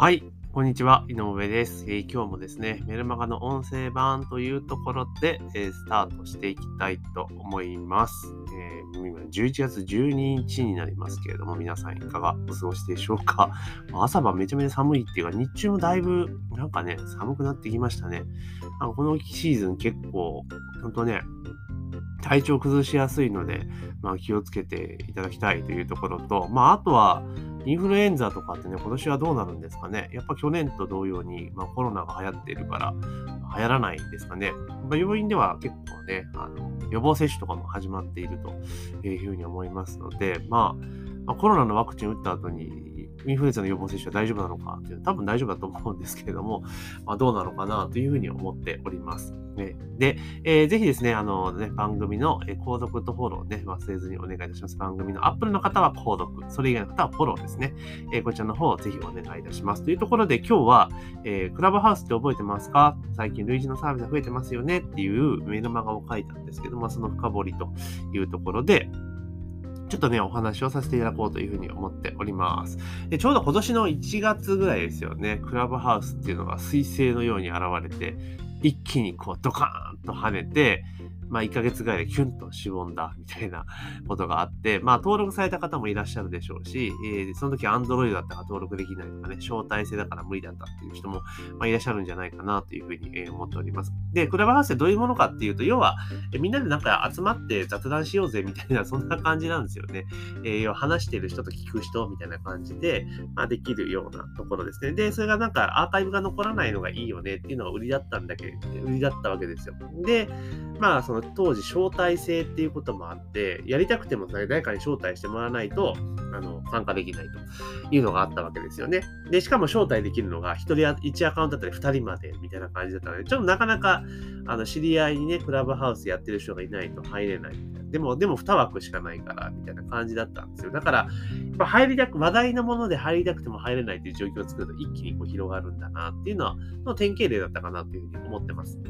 はい、こんにちは、井上です、えー、今日もですね、メルマガの音声版というところで、えー、スタートしていきたいと思います。えー、今11月12日になりますけれども、皆さんいかがお過ごしでしょうか？朝晩めちゃめちゃ寒いっていうか、日中もだいぶなんかね、寒くなってきましたね。あのこのシーズン結構、ほんとね、体調崩しやすいので、まあ、気をつけていただきたいというところと、まあ、あとは、インフルエンザとかってね、今年はどうなるんですかね。やっぱ去年と同様に、まあ、コロナが流行っているから、流行らないんですかね。まあ、病院では結構ね、あの予防接種とかも始まっているというふうに思いますので、まあ、まあ、コロナのワクチン打った後にインフルエンザの予防接種は大丈夫なのかっていうのは多分大丈夫だと思うんですけれども、まあ、どうなのかなというふうに思っております。ね、で、えー、ぜひですね、あのね、番組の、え購読とフォローね、忘れずにお願いいたします。番組の Apple の方は購読、それ以外の方はフォローですね。えー、こちらの方をぜひお願いいたします。というところで今日は、えー、クラブハウスって覚えてますか？最近類似のサービスが増えてますよね？っていうメルマガを書いたんですけども、その深掘りというところで、ちょっとね、お話をさせていただこうというふうに思っております。でちょうど今年の1月ぐらいですよね、クラブハウスっていうのが彗星のように現れて、一気にこうドカーンと跳ねて、まあ、1ヶ月ぐらいでキュンとしぼんだみたいなことがあって、まあ、登録された方もいらっしゃるでしょうし、えー、その時 Android だったら登録できないとかね、招待制だから無理だったっていう人も、まあ、いらっしゃるんじゃないかなというふうに、え思っております。で、クラブハウスってどういうものかっていうと、要は、えみんなでなんか集まって雑談しようぜみたいな、そんな感じなんですよね。えー、要は話してる人と聞く人みたいな感じで、まあ、できるようなところですね。で、それがなんかアーカイブが残らないのがいいよねっていうのが売りだったんだけど、売りだったわけですよ。で、まあ、その当時、招待制っていうこともあって、やりたくても誰かに招待してもらわないと、あの、参加できないというのがあったわけですよね。で、しかも招待できるのが、1人1アカウントだったり2人までみたいな感じだったので、ちょっとなかなか、あの、知り合いにね、クラブハウスやってる人がいないと入れないみたいな。でも、でも2枠しかないから、みたいな感じだったんですよ。だから、やっぱ入りたく、話題のもので入りたくても入れないっていう状況を作ると一気にこう広がるんだなっていうのは、の典型例だったかなというふうに思ってます。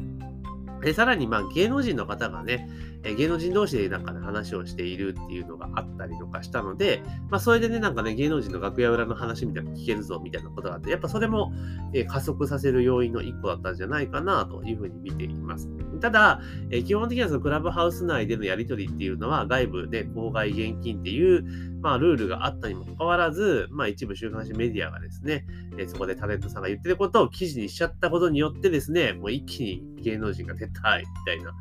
で、さらに、まあ、芸能人の方がね、え芸能人同士でなんかね、話をしているっていうのがあったりとかしたので、まあ、それでね、なんかね、芸能人の楽屋裏の話みたいなの聞けるぞ、みたいなことがあって、やっぱそれも、え加速させる要因の一個だったんじゃないかな、というふうに見ています。ただ、え基本的にはそのクラブハウス内でのやり取りっていうのは、外部で公害現金っていう、まあ、ルールがあったにもかかわらず、まあ、一部週刊誌メディアがですね、えそこでタレントさんが言ってることを記事にしちゃったことによってですね、もう一気に芸能人が撤退みたいな、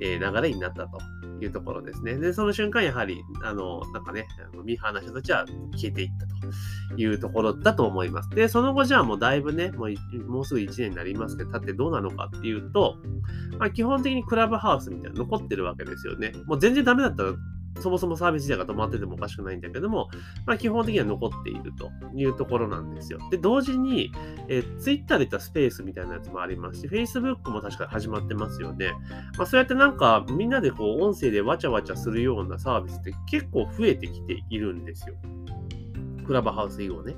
え流れになったというところですね。で、その瞬間、やはり、あの、なんかね、あのミーハーな人たちは消えていったというところだと思います。で、その後、じゃあもうだいぶね、もうもうすぐ1年になりますけど、経ってどうなのかっていうと、まあ、基本的にクラブハウスみたいなの残ってるわけですよね。もう全然ダメだったらそもそもサービス自体が止まっててもおかしくないんだけども、まあ、基本的には残っているというところなんですよ。で、同時に、えー、Twitter で言ったスペースみたいなやつもありますし、Facebook も確か始まってますよね。まあ、そうやってなんかみんなでこう音声でわちゃわちゃするようなサービスって結構増えてきているんですよ。クラブハウス以後ね。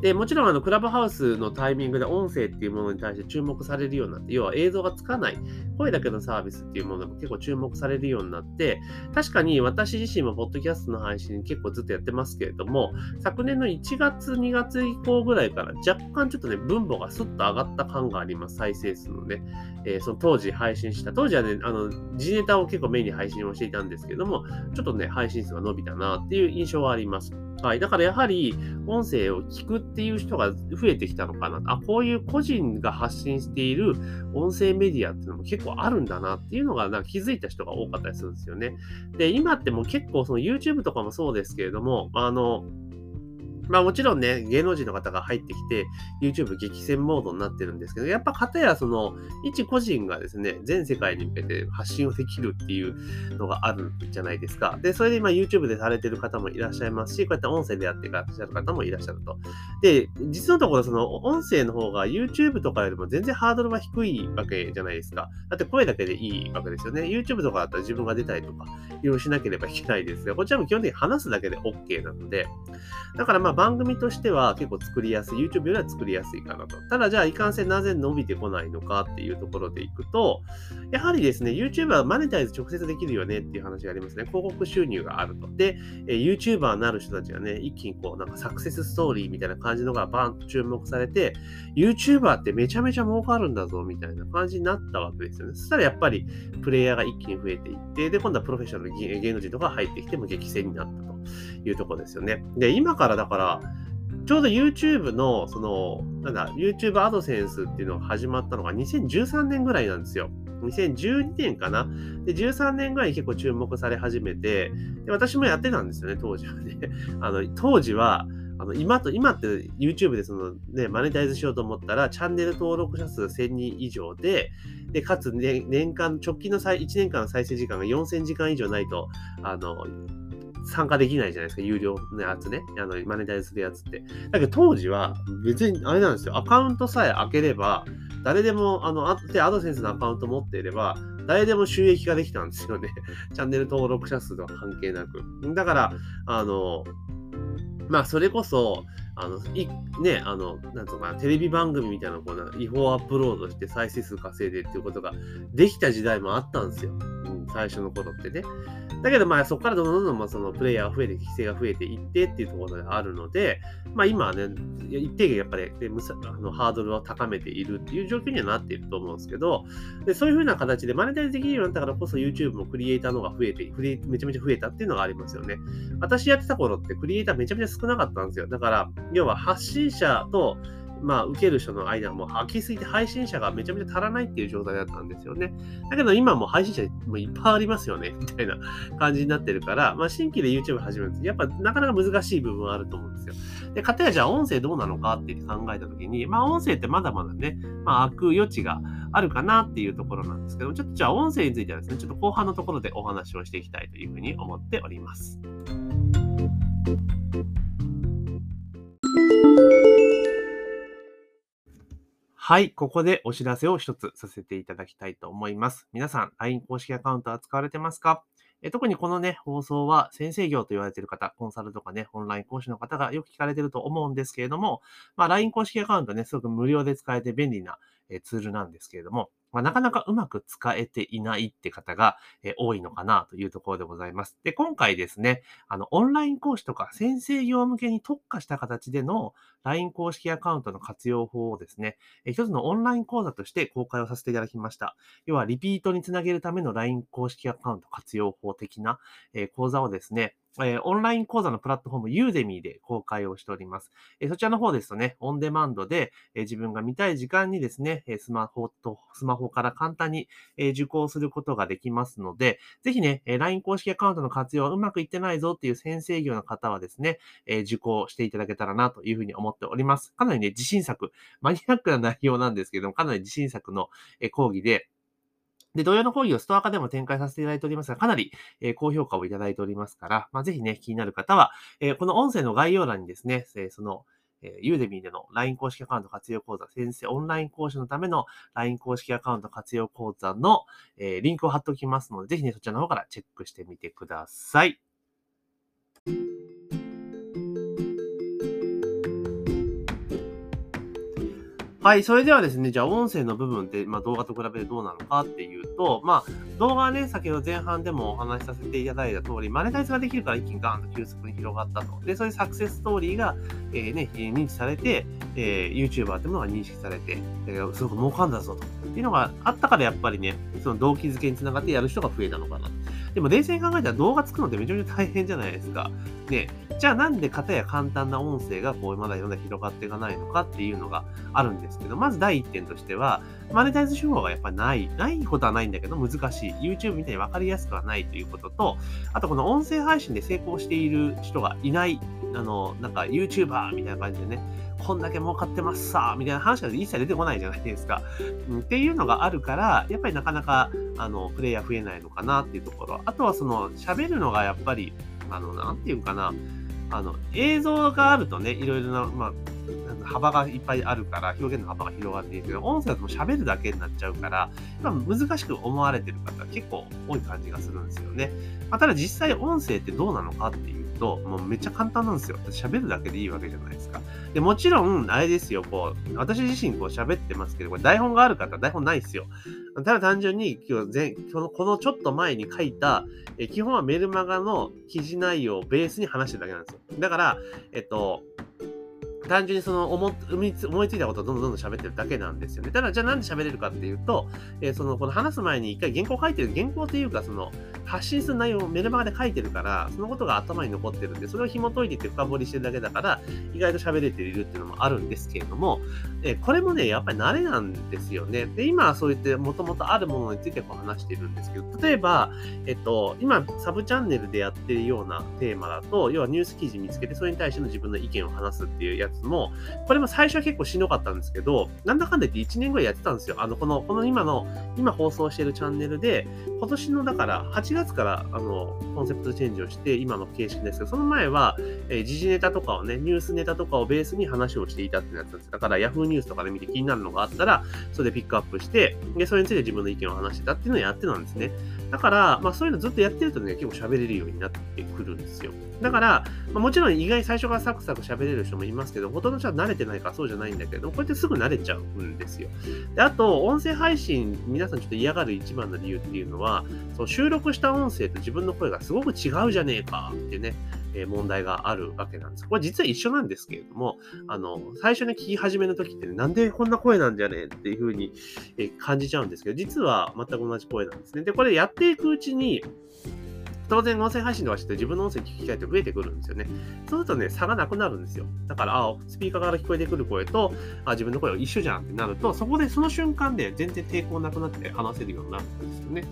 で、もちろんあのクラブハウスのタイミングで音声っていうものに対して注目されるようになって、要は映像がつかない、声だけのサービスっていうものも結構注目されるようになって、確かに私自身もポッドキャストの配信結構ずっとやってますけれども、昨年の1月、2月以降ぐらいから若干ちょっとね、分母がスッと上がった感があります、再生数のね。えー、その当時配信した、当時はね、あの、G ネタを結構メインに配信をしていたんですけども、ちょっとね、配信数が伸びたなっていう印象はあります。はい。だからやはり、音声を聞くっていう人が増えてきたのかな。あ、こういう個人が発信している音声メディアっていうのも結構あるんだなっていうのが、なんか気づいた人が多かったりするんですよね。で、今ってもう結構その YouTube とかもそうですけれども、あの、まあもちろんね、芸能人の方が入ってきて、YouTube 激戦モードになってるんですけど、やっぱ方やその、一個人がですね、全世界に向けて発信をできるっていうのがあるじゃないですか。で、それで今 YouTube でされてる方もいらっしゃいますし、こうやって音声でやってらっしゃる方もいらっしゃると。で、実のところその音声の方が YouTube とかよりも全然ハードルは低いわけじゃないですか。だって声だけでいいわけですよね。YouTube とかだったら自分が出たりとか、いろいろしなければいけないですが、こちらも基本的に話すだけで OK なので、だからまあ番組としては結構作りやすい、YouTube よりは作りやすいかなと。ただじゃあいかんせんなぜ伸びてこないのかっていうところでいくと、やはりですね、YouTube はマネタイズ直接できるよねっていう話がありますね。広告収入があると。で、え YouTuber になる人たちがね、一気にこうなんかサクセスストーリーみたいな感じのがバーンと注目されて、YouTuber ってめちゃめちゃ儲かるんだぞみたいな感じになったわけですよね。そしたらやっぱりプレイヤーが一気に増えていって、で、今度はプロフェッショナル芸能人とか入ってきても激戦になったというところですよね。で、今からだから、ちょうど YouTube の、その、なんだ、YouTube アドセンスっていうのが始まったのが2013年ぐらいなんですよ。2012年かな。で、13年ぐらいに結構注目され始めて、で私もやってたんですよね、当時はね。あの、当時は、あの今と、今って YouTube でそのね、マネタイズしようと思ったら、チャンネル登録者数1000人以上で、で、かつ、ね、年間、直近の1年間の再生時間が4000時間以上ないと、あの、参加できないじゃないですか、有料のやつね。あの、マネタイズするやつって。だけど当時は別にあれなんですよ。アカウントさえ開ければ、誰でも、あの、あで、アドセンスのアカウント持っていれば、誰でも収益ができたんですよね。チャンネル登録者数とは関係なく。だから、あの、まあ、それこそ、あの、いね、あの、なんとかテレビ番組みたいなこう違法アップロードして再生数稼いでっていうことができた時代もあったんですよ。最初の頃ってね。だけど、まあ、そこからどんどんどんどんそのプレイヤーが増えて、規制が増えていってっていうところがあるので、まあ、今はね、一定限やっぱり、ね、あのハードルを高めているっていう状況にはなっていると思うんですけど、でそういうふうな形でマネタイズできるようになったからこそ YouTube もクリエイターの方が増えて、クリめちゃめちゃ増えたっていうのがありますよね。私やってた頃ってクリエイターめちゃめちゃ少なかったんですよ。だから、要は発信者とまあ、受ける人の間も空きすぎて配信者がめちゃめちゃ足らないっていう状態だったんですよね。だけど今も配信者もいっぱいありますよね、みたいな感じになってるから、まあ、新規で YouTube 始めると、やっぱなかなか難しい部分はあると思うんですよ。で、かたやじゃあ音声どうなのかって考えたときに、まあ、音声ってまだまだね、まあ、開く余地があるかなっていうところなんですけども、ちょっとじゃあ音声についてはですね、ちょっと後半のところでお話をしていきたいというふうに思っております。はい、ここでお知らせを一つさせていただきたいと思います。皆さん、LINE 公式アカウントは使われてますか？え特にこのね、放送は先生業と言われている方、コンサルとかね、オンライン講師の方がよく聞かれていると思うんですけれども、まあ、LINE 公式アカウントね、すごく無料で使えて便利なツールなんですけれども、まあ、なかなかうまく使えていないって方が、え多いのかなというところでございます。で、今回ですね、あの、オンライン講師とか先生業向けに特化した形での LINE 公式アカウントの活用法をですね、え一つのオンライン講座として公開をさせていただきました。要は、リピートにつなげるための LINE 公式アカウント活用法的な、え講座をですね、えー、オンライン講座のプラットフォーム、ユーデミーで公開をしております。えー、そちらの方ですとね、オンデマンドで、えー、自分が見たい時間にですね、えスマホと、スマホから簡単に、え受講することができますので、ぜひね、え LINE 公式アカウントの活用はうまくいってないぞっていう先生業の方はですね、え受講していただけたらなというふうに思っております。かなりね、自信作、マニアックな内容なんですけども、かなり自信作のえ講義で、で、同様の講義をストア化でも展開させていただいておりますが、かなり、え、高評価をいただいておりますから、まあ、ぜひね、気になる方は、え、この音声の概要欄にですね、え、その、え、ユーデミーでの LINE 公式アカウント活用講座、先生オンライン講師のための LINE 公式アカウント活用講座の、え、リンクを貼っておきますので、ぜひね、そちらの方からチェックしてみてください。はい。それではですね、じゃあ音声の部分って、まあ、動画と比べてどうなのかっていうと、まあ、動画はね、先ほど前半でもお話しさせていただいた通り、マネタイズができるから一気にガーンと急速に広がったと。で、そういうサクセスストーリーが、えー、ね、認知されて、えー、YouTuber っていうものが認識されて、えー、すごく儲かんだぞと。っていうのがあったからやっぱりね、その動機づけにつながってやる人が増えたのかなと。でも冷静に考えたら動画作るのってめちゃめちゃ大変じゃないですか。ね、じゃあなんで型や簡単な音声がこうまだ世の中広がっていかないのかっていうのがあるんですけど、まず第一点としては、マネタイズ手法がやっぱない、ないことはないんだけど難しい。YouTube みたいに分かりやすくはないということと、あとこの音声配信で成功している人がいない、あの、なんか YouTuber みたいな感じでね、こんだけ儲かってますさ、みたいな話が一切出てこないじゃないですか。うん、っていうのがあるから、やっぱりなかなか、あの、プレイヤー増えないのかなっていうところ。あとはその、喋るのがやっぱり、あの、なんていうかな、あの、映像があるとね、いろいろな、まあ、幅がいっぱいあるから、表現の幅が広がっているけど、音声だとも喋るだけになっちゃうから、難しく思われてる方結構多い感じがするんですよね。まあ、ただ実際音声ってどうなのかっていうと、もうめっちゃ簡単なんですよ。喋るだけでいいわけじゃないですか。でもちろん、あれですよ、こう、私自身こう喋ってますけど、これ台本がある方、台本ないですよ。ただ単純に今日前この、このちょっと前に書いた、え基本はメルマガの記事内容をベースに話してるだけなんですよ。だから、えっと、単純にその思いつ思いついたことをどんどんどんどん喋ってるだけなんですよね。ただ、じゃあなんで喋れるかっていうと、えー、その、この話す前に一回原稿書いてる、原稿っていうか、その、発信する内容をメルマガで書いてるから、そのことが頭に残ってるんで、それを紐解いてって深掘りしてるだけだから、意外と喋れているっていうのもあるんですけれども、えー、これもね、やっぱり慣れなんですよね。で、今はそういってもともとあるものについてこう話しているんですけど、例えば、えっと、今、サブチャンネルでやってるようなテーマだと、要はニュース記事見つけて、それに対しての自分の意見を話すっていうやつも、これも最初は結構しんどかったんですけど、なんだかんだ言って1年ぐらいやってたんですよ。あの、この、この今の、今放送してるチャンネルで、今年のだから8月からあのコンセプトチェンジをして今の形式ですけど、その前は、えー、時事ネタとかをね、ニュースネタとかをベースに話をしていたってやつなんです。だから Yahoo ニュースとかで見て気になるのがあったら、それでピックアップして、で、それについて自分の意見を話してたっていうのをやってたんですね。だから、まあそういうのずっとやってるとね、結構喋れるようになってくるんですよ。だから、まあ、もちろん意外最初からサクサク喋れる人もいますけど、ほとんど人は慣れてないからそうじゃないんだけど、こうやってすぐ慣れちゃうんですよ。で、あと、音声配信、皆さんちょっと嫌がる一番の理由っていうのは、その収録した音声と自分の声がすごく違うじゃねえかってね、え、問題があるわけなんです。これ実は一緒なんですけれども、あの、最初に聞き始めの時って、ね、なんでこんな声なんじゃねっていうふうに、え、感じちゃうんですけど、実は全く同じ声なんですね。で、これやっていくうちに、当然音声配信とかして自分の音声聞く機会って増えてくるんですよね。そうするとね、差がなくなるんですよ。だから、あスピーカーから聞こえてくる声とあ自分の声は一緒じゃんってなると、そこでその瞬間で全然抵抗なくなって話せるようになるんですよね。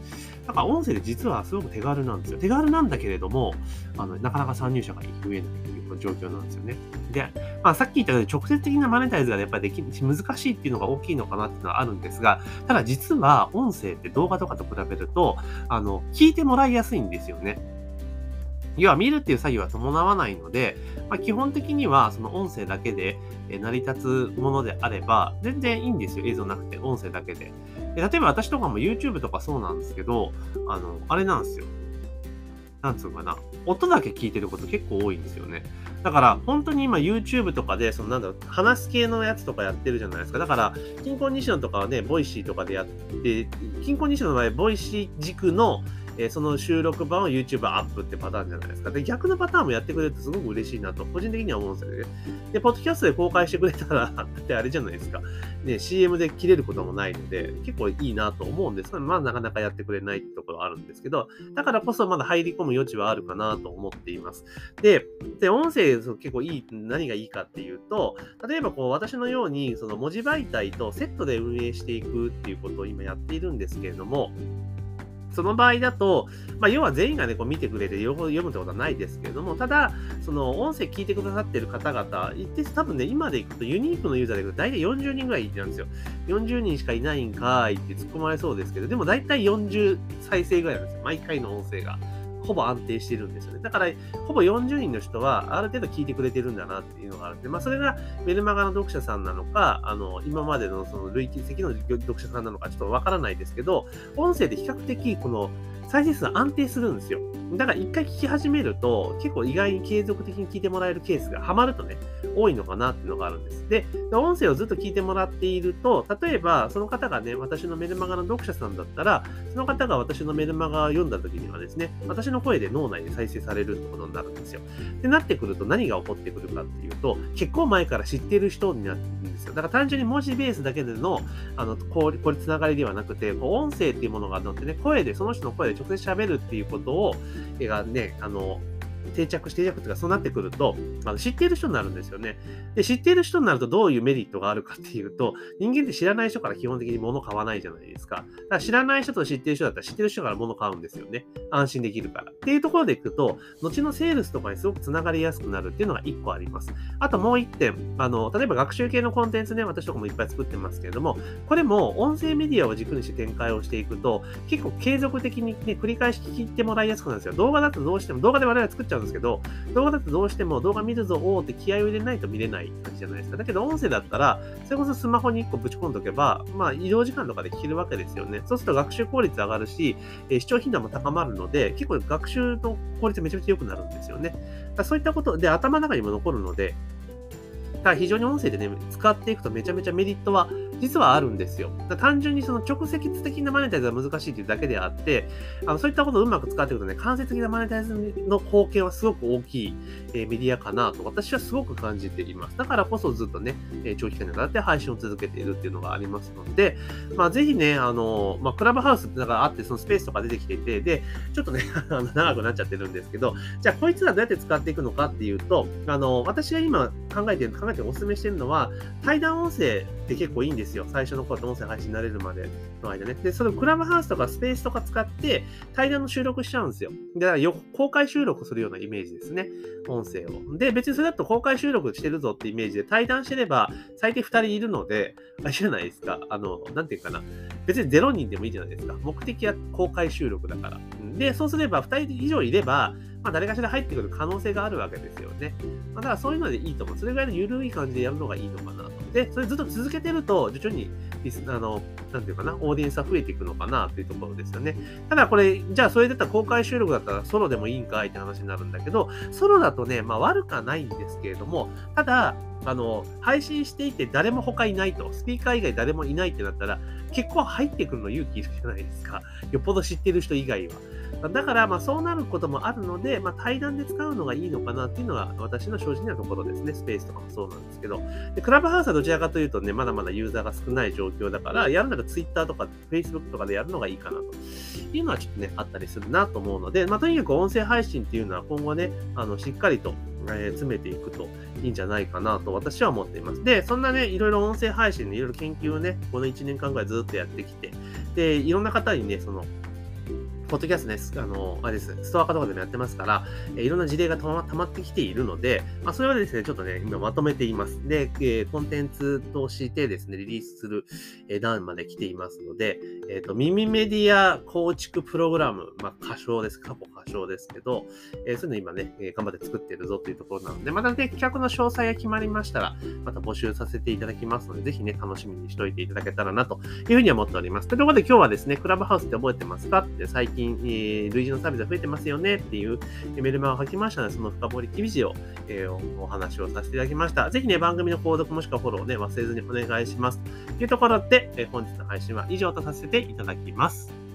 だから音声で実はすごく手軽なんですよ。手軽なんだけれども、あのなかなか参入者が増えないという状況なんですよね。で、まあ、さっき言ったように直接的なマネタイズがやっぱりでき難しいっていうのが大きいのかなっていうのはあるんですが、ただ実は音声って動画とかと比べると、あの、聞いてもらいやすいんですよね。ね要は見るっていう作業は伴わないので、まあ、基本的にはその音声だけで成り立つものであれば、全然いいんですよ。映像なくて、音声だけで。例えば私とかも YouTube とかそうなんですけど、あの、あれなんですよ。なんつうかな。音だけ聞いてること結構多いんですよね。だから、本当に今 YouTube とかで、そのなんだろう、話す系のやつとかやってるじゃないですか。だから、キンコン西野とかはね、 Voicy とかでやって、キンコン西野の場合、 Voicy 軸のえー、その収録版を YouTube アップってパターンじゃないですか。で、逆のパターンもやってくれるとすごく嬉しいなと、個人的には思うんですよね。で、ポッドキャストで公開してくれたら、ってあれじゃないですか。ね、CM で切れることもないので、結構いいなと思うんですが、まあなかなかやってくれないってところはあるんですけど、だからこそまだ入り込む余地はあるかなと思っています。で、で音声結構いい、何がいいかっていうと、例えばこう私のようにその文字媒体とセットで運営していくっていうことを今やっているんですけれども、その場合だと、まあ、要は全員がね、こう見てくれて両方読むってことはないですけれども、ただ、その音声聞いてくださってる方々、一定多分ね、今でいくとユニークのユーザーでいくと大体40人ぐらいなんですよ。40人しかいないんかいって突っ込まれそうですけど、でも大体40再生ぐらいなんですよ。毎回の音声が。ほぼ安定してるんですよね。だから、ほぼ40人の人は、ある程度聞いてくれてるんだなっていうのがあるんで、まあ、それがメルマガの読者さんなのか、あの、今までのその累計的の読者さんなのか、ちょっとわからないですけど、音声で比較的、この、再生数安定するんですよ。だから一回聞き始めると、結構意外に継続的に聞いてもらえるケースがハマるとね、多いのかなっていうのがあるんです。で、音声をずっと聞いてもらっていると、例えばその方がね、私のメルマガの読者さんだったら、その方が私のメルマガを読んだ時にはですね、私の声で脳内で再生されるってことになるんですよ。ってなってくると何が起こってくるかっていうと、結構前から知ってる人になるんですよ。だから単純に文字ベースだけでの、あの、これ、これつながりではなくて、こう音声っていうものがあってね、声で、その人の声で直接喋るっていうことを、がね、あの、定着して定着というかそうなってくるとあの知っている人になるんですよねで。知っている人になるとどういうメリットがあるかっていうと人間って知らない人から基本的に物買わないじゃないですか。だから知らない人と知っている人だったら知ってる人から物買うんですよね。安心できるから。っていうところでいくと後のセールスとかにすごくつながりやすくなるっていうのが1個あります。あともう1点、あの例えば学習系のコンテンツね、私とかもいっぱい作ってますけれども、これも音声メディアを軸にして展開をしていくと結構継続的にね、繰り返し聞いてもらいやすくなるんですよ。動画だとどうしても動画で我々作っちゃうんですけど、動画だとどうしても動画見るぞ、おーって気合を入れないと見れない感じじゃないですか。だけど音声だったら、それこそスマホに1個ぶち込んどけば、まあ移動時間とかで聞けるわけですよね。そうすると学習効率上がるし、えー、視聴頻度も高まるので、結構学習の効率めちゃめちゃ良くなるんですよね。そういったことで頭の中にも残るので、だ非常に音声でね、使っていくとめちゃめちゃメリットは実はあるんですよ。単純にその直接的なマネタイズが難しいというだけであって、あのそういったことをうまく使っていくとね、間接的なマネタイズの貢献はすごく大きい、えー、メディアかなと私はすごく感じています。だからこそずっとね、えー、長期間にわたって配信を続けているっていうのがありますので、まあ、ぜひね、あの、まあ、クラブハウスってのがあって、そのスペースとか出てきていて、で、ちょっとね、長くなっちゃってるんですけど、じゃあこいつらどうやって使っていくのかっていうと、あの、私が今考えてる、考えてお勧めしてるのは、対談音声って結構いいんですよ。最初の頃と音声配信になれるまでの間ね。で、そのクラブハウスとかスペースとか使って対談の収録しちゃうんですよ。だからよ公開収録するようなイメージですね。音声を。で、別にそれだと公開収録してるぞってイメージで対談してれば最低2人いるので、あれじゃないですか。あの、なんていうかな。別に0人でもいいじゃないですか。目的は公開収録だから。で、そうすれば2人以上いれば、まあ、誰かしら入ってくる可能性があるわけですよね。まあ、だからそういうのでいいと思う。それぐらいの緩い感じでやるのがいいのかなと。で、それずっと続けてると、徐々にあの、なんていうかな、オーディエンスは増えていくのかなというところですよね。ただこれ、じゃあそれだったら公開収録だったらソロでもいいんかいって話になるんだけど、ソロだとね、まあ悪くはないんですけれども、ただ、あの、配信していて誰も他いないと、スピーカー以外誰もいないってなったら、結構入ってくるの勇気いるじゃないですか。よっぽど知ってる人以外は。だから、まあ、そうなることもあるので、まあ、対談で使うのがいいのかなっていうのが私の正直なところですね。スペースとかもそうなんですけど。でクラブハウスはどちらかというとね、まだまだユーザーが少ない状況だから、やるなら Twitter とか Facebook とかでやるのがいいかなというのはちょっとね、あったりするなと思うので、まあ、とにかく音声配信っていうのは今後ね、あのしっかりとえ詰めていくといいんじゃないかなと私は思っています。で、そんなね、いろいろ音声配信でいろいろ研究をね、この1年間ぐらいずっとやってきて、で、いろんな方にね、その、ポッドキャストね、あの、あれです、ストア化とかでもやってますから、えいろんな事例がたま溜まってきているので、まあ、それはですね、ちょっとね、今まとめています。で、え、コンテンツとしてですね、リリースする、え段まで来ていますので、えっ、と、耳メディア構築プログラム、まあ、歌唱です。過去歌唱ですけど、え、そういうの今ね、え頑張って作ってるぞというところなので、またね、企画の詳細が決まりましたら、また募集させていただきますので、ぜひね、楽しみにしておいていただけたらなというふうに思っております。ということで今日はですね、クラブハウスって覚えてますか？って最近、えー、類似のサービスが増えてますよねっていうメルマガを書きましたので、その深掘り記事を、えー、お話をさせていただきました。ぜひね、番組の購読もしくはフォローをね、忘れずにお願いします。というところで、えー、本日の配信は以上とさせていただきます。